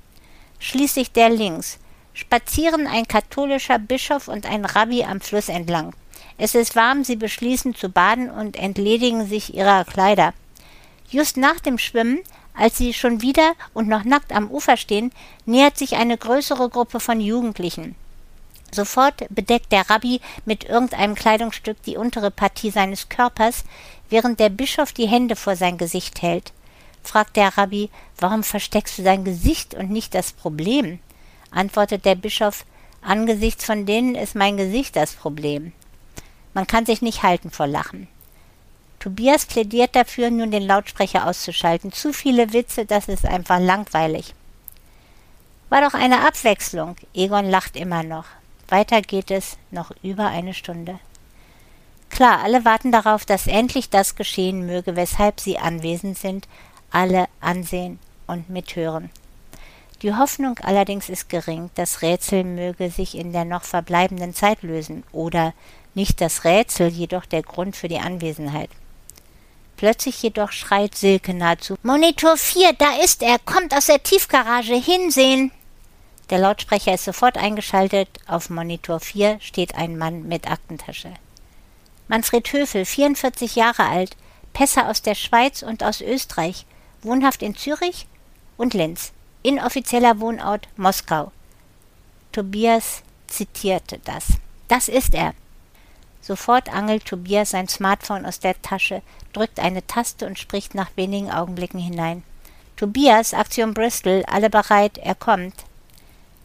Schließlich der links. Spazieren ein katholischer Bischof und ein Rabbi am Fluss entlang. Es ist warm, sie beschließen zu baden und entledigen sich ihrer Kleider. Just nach dem Schwimmen als sie schon wieder und noch nackt am Ufer stehen, nähert sich eine größere Gruppe von Jugendlichen. Sofort bedeckt der Rabbi mit irgendeinem Kleidungsstück die untere Partie seines Körpers, während der Bischof die Hände vor sein Gesicht hält. Fragt der Rabbi, warum versteckst du dein Gesicht und nicht das Problem? Antwortet der Bischof, angesichts von denen ist mein Gesicht das Problem. Man kann sich nicht halten vor Lachen. Tobias plädiert dafür, nun den Lautsprecher auszuschalten. Zu viele Witze, das ist einfach langweilig. War doch eine Abwechslung. Egon lacht immer noch. Weiter geht es noch über eine Stunde. Klar, alle warten darauf, dass endlich das geschehen möge, weshalb sie anwesend sind, alle ansehen und mithören. Die Hoffnung allerdings ist gering, das Rätsel möge sich in der noch verbleibenden Zeit lösen, oder nicht das Rätsel, jedoch der Grund für die Anwesenheit. Plötzlich jedoch schreit Silke nahezu Monitor 4, da ist er, kommt aus der Tiefgarage, hinsehen. Der Lautsprecher ist sofort eingeschaltet, auf Monitor 4 steht ein Mann mit Aktentasche. Manfred Höfel, 44 Jahre alt, Pässer aus der Schweiz und aus Österreich, wohnhaft in Zürich und Linz, inoffizieller Wohnort Moskau. Tobias zitierte das. Das ist er. Sofort angelt Tobias sein Smartphone aus der Tasche, drückt eine Taste und spricht nach wenigen Augenblicken hinein. Tobias, Aktion Bristol, alle bereit, er kommt.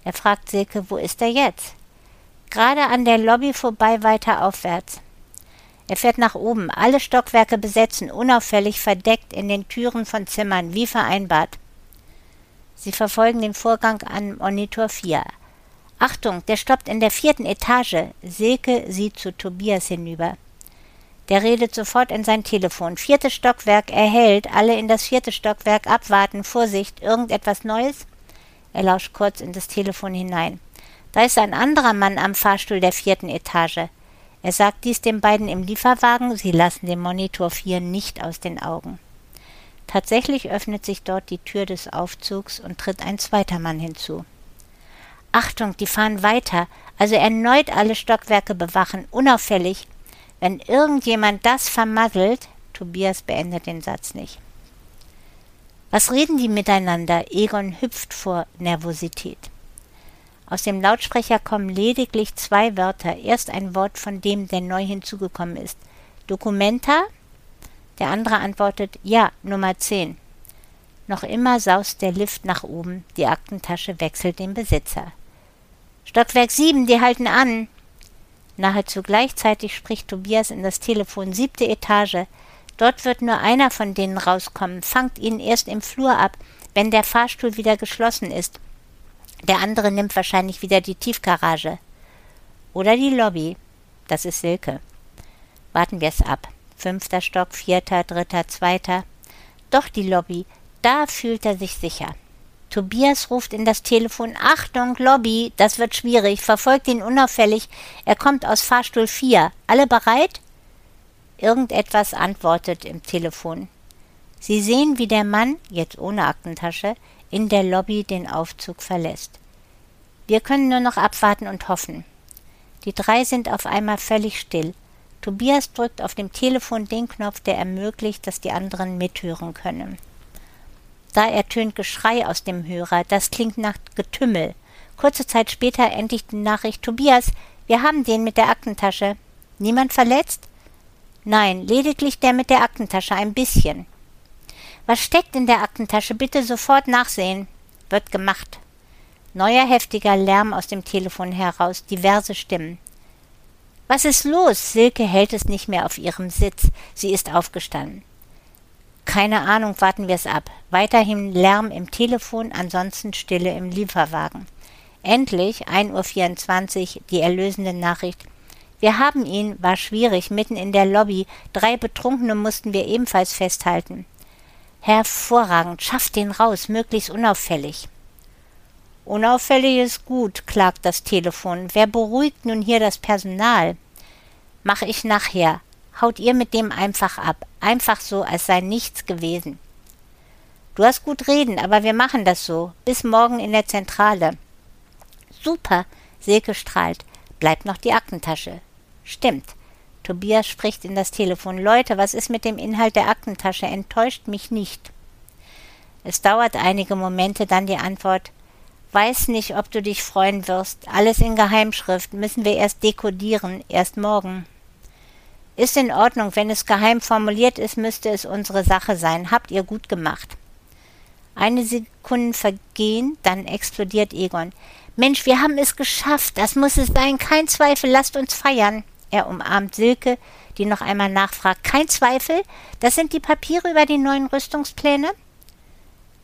Er fragt Silke, wo ist er jetzt? Gerade an der Lobby vorbei weiter aufwärts. Er fährt nach oben, alle Stockwerke besetzen, unauffällig verdeckt in den Türen von Zimmern, wie vereinbart. Sie verfolgen den Vorgang an Monitor 4. Achtung, der stoppt in der vierten Etage. Silke sieht zu Tobias hinüber. Der redet sofort in sein Telefon. Viertes Stockwerk erhält, alle in das vierte Stockwerk abwarten. Vorsicht, irgendetwas Neues? Er lauscht kurz in das Telefon hinein. Da ist ein anderer Mann am Fahrstuhl der vierten Etage. Er sagt dies den beiden im Lieferwagen, sie lassen den Monitor 4 nicht aus den Augen. Tatsächlich öffnet sich dort die Tür des Aufzugs und tritt ein zweiter Mann hinzu. Achtung, die fahren weiter, also erneut alle Stockwerke bewachen, unauffällig. Wenn irgendjemand das vermasselt, Tobias beendet den Satz nicht. Was reden die miteinander? Egon hüpft vor Nervosität. Aus dem Lautsprecher kommen lediglich zwei Wörter. Erst ein Wort von dem, der neu hinzugekommen ist. Documenta? Der andere antwortet Ja, Nummer 10. Noch immer saust der Lift nach oben, die Aktentasche wechselt den Besitzer. Stockwerk 7, die halten an. Nahezu gleichzeitig spricht Tobias in das Telefon siebte Etage. Dort wird nur einer von denen rauskommen, fangt ihn erst im Flur ab, wenn der Fahrstuhl wieder geschlossen ist. Der andere nimmt wahrscheinlich wieder die Tiefgarage. Oder die Lobby. Das ist Silke. Warten wir es ab. Fünfter Stock, vierter, dritter, zweiter. Doch die Lobby. Da fühlt er sich sicher. Tobias ruft in das Telefon Achtung, Lobby, das wird schwierig, verfolgt ihn unauffällig, er kommt aus Fahrstuhl 4. Alle bereit? Irgendetwas antwortet im Telefon. Sie sehen, wie der Mann, jetzt ohne Aktentasche, in der Lobby den Aufzug verlässt. Wir können nur noch abwarten und hoffen. Die drei sind auf einmal völlig still. Tobias drückt auf dem Telefon den Knopf, der ermöglicht, dass die anderen mithören können. Da ertönt Geschrei aus dem Hörer, das klingt nach Getümmel. Kurze Zeit später endlich die Nachricht Tobias, wir haben den mit der Aktentasche. Niemand verletzt? Nein, lediglich der mit der Aktentasche ein bisschen. Was steckt in der Aktentasche? Bitte sofort nachsehen. Wird gemacht. Neuer heftiger Lärm aus dem Telefon heraus, diverse Stimmen. Was ist los? Silke hält es nicht mehr auf ihrem Sitz. Sie ist aufgestanden. Keine Ahnung, warten wir es ab. Weiterhin Lärm im Telefon, ansonsten Stille im Lieferwagen. Endlich, 1.24 Uhr, die erlösende Nachricht. Wir haben ihn, war schwierig, mitten in der Lobby. Drei Betrunkene mussten wir ebenfalls festhalten. Hervorragend, schafft den raus, möglichst unauffällig. Unauffällig ist gut, klagt das Telefon. Wer beruhigt nun hier das Personal? Mach ich nachher haut ihr mit dem einfach ab, einfach so, als sei nichts gewesen. Du hast gut reden, aber wir machen das so. Bis morgen in der Zentrale. Super, Silke strahlt. Bleibt noch die Aktentasche. Stimmt. Tobias spricht in das Telefon. Leute, was ist mit dem Inhalt der Aktentasche? Enttäuscht mich nicht. Es dauert einige Momente, dann die Antwort. Weiß nicht, ob du dich freuen wirst. Alles in Geheimschrift. Müssen wir erst dekodieren. Erst morgen. Ist in Ordnung, wenn es geheim formuliert ist, müsste es unsere Sache sein. Habt ihr gut gemacht. Eine Sekunde vergehen, dann explodiert Egon. Mensch, wir haben es geschafft. Das muss es sein. Kein Zweifel. Lasst uns feiern. Er umarmt Silke, die noch einmal nachfragt. Kein Zweifel? Das sind die Papiere über die neuen Rüstungspläne?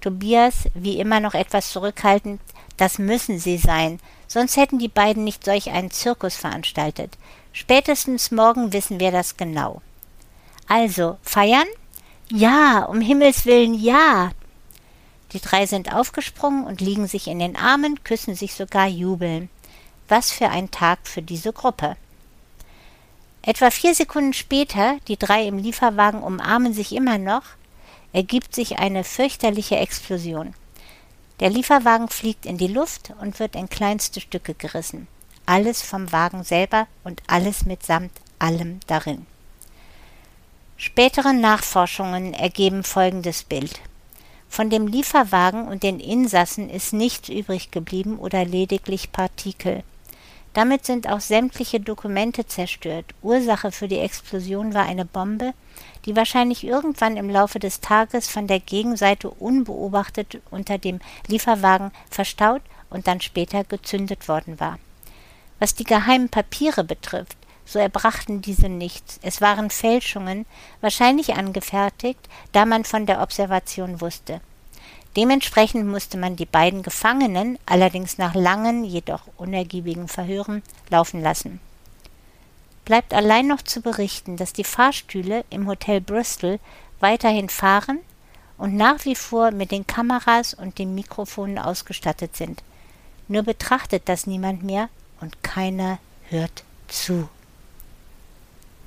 Tobias, wie immer noch etwas zurückhaltend. Das müssen sie sein, sonst hätten die beiden nicht solch einen Zirkus veranstaltet. Spätestens morgen wissen wir das genau. Also, feiern? Ja, um Himmels willen, ja. Die drei sind aufgesprungen und liegen sich in den Armen, küssen sich sogar, jubeln. Was für ein Tag für diese Gruppe. Etwa vier Sekunden später, die drei im Lieferwagen umarmen sich immer noch, ergibt sich eine fürchterliche Explosion. Der Lieferwagen fliegt in die Luft und wird in kleinste Stücke gerissen. Alles vom Wagen selber und alles mitsamt allem darin. Spätere Nachforschungen ergeben folgendes Bild. Von dem Lieferwagen und den Insassen ist nichts übrig geblieben oder lediglich Partikel. Damit sind auch sämtliche Dokumente zerstört. Ursache für die Explosion war eine Bombe, die wahrscheinlich irgendwann im Laufe des Tages von der Gegenseite unbeobachtet unter dem Lieferwagen verstaut und dann später gezündet worden war. Was die geheimen Papiere betrifft, so erbrachten diese nichts. Es waren Fälschungen, wahrscheinlich angefertigt, da man von der Observation wusste. Dementsprechend musste man die beiden Gefangenen, allerdings nach langen, jedoch unergiebigen Verhören, laufen lassen. Bleibt allein noch zu berichten, dass die Fahrstühle im Hotel Bristol weiterhin fahren und nach wie vor mit den Kameras und den Mikrofonen ausgestattet sind. Nur betrachtet das niemand mehr und keiner hört zu.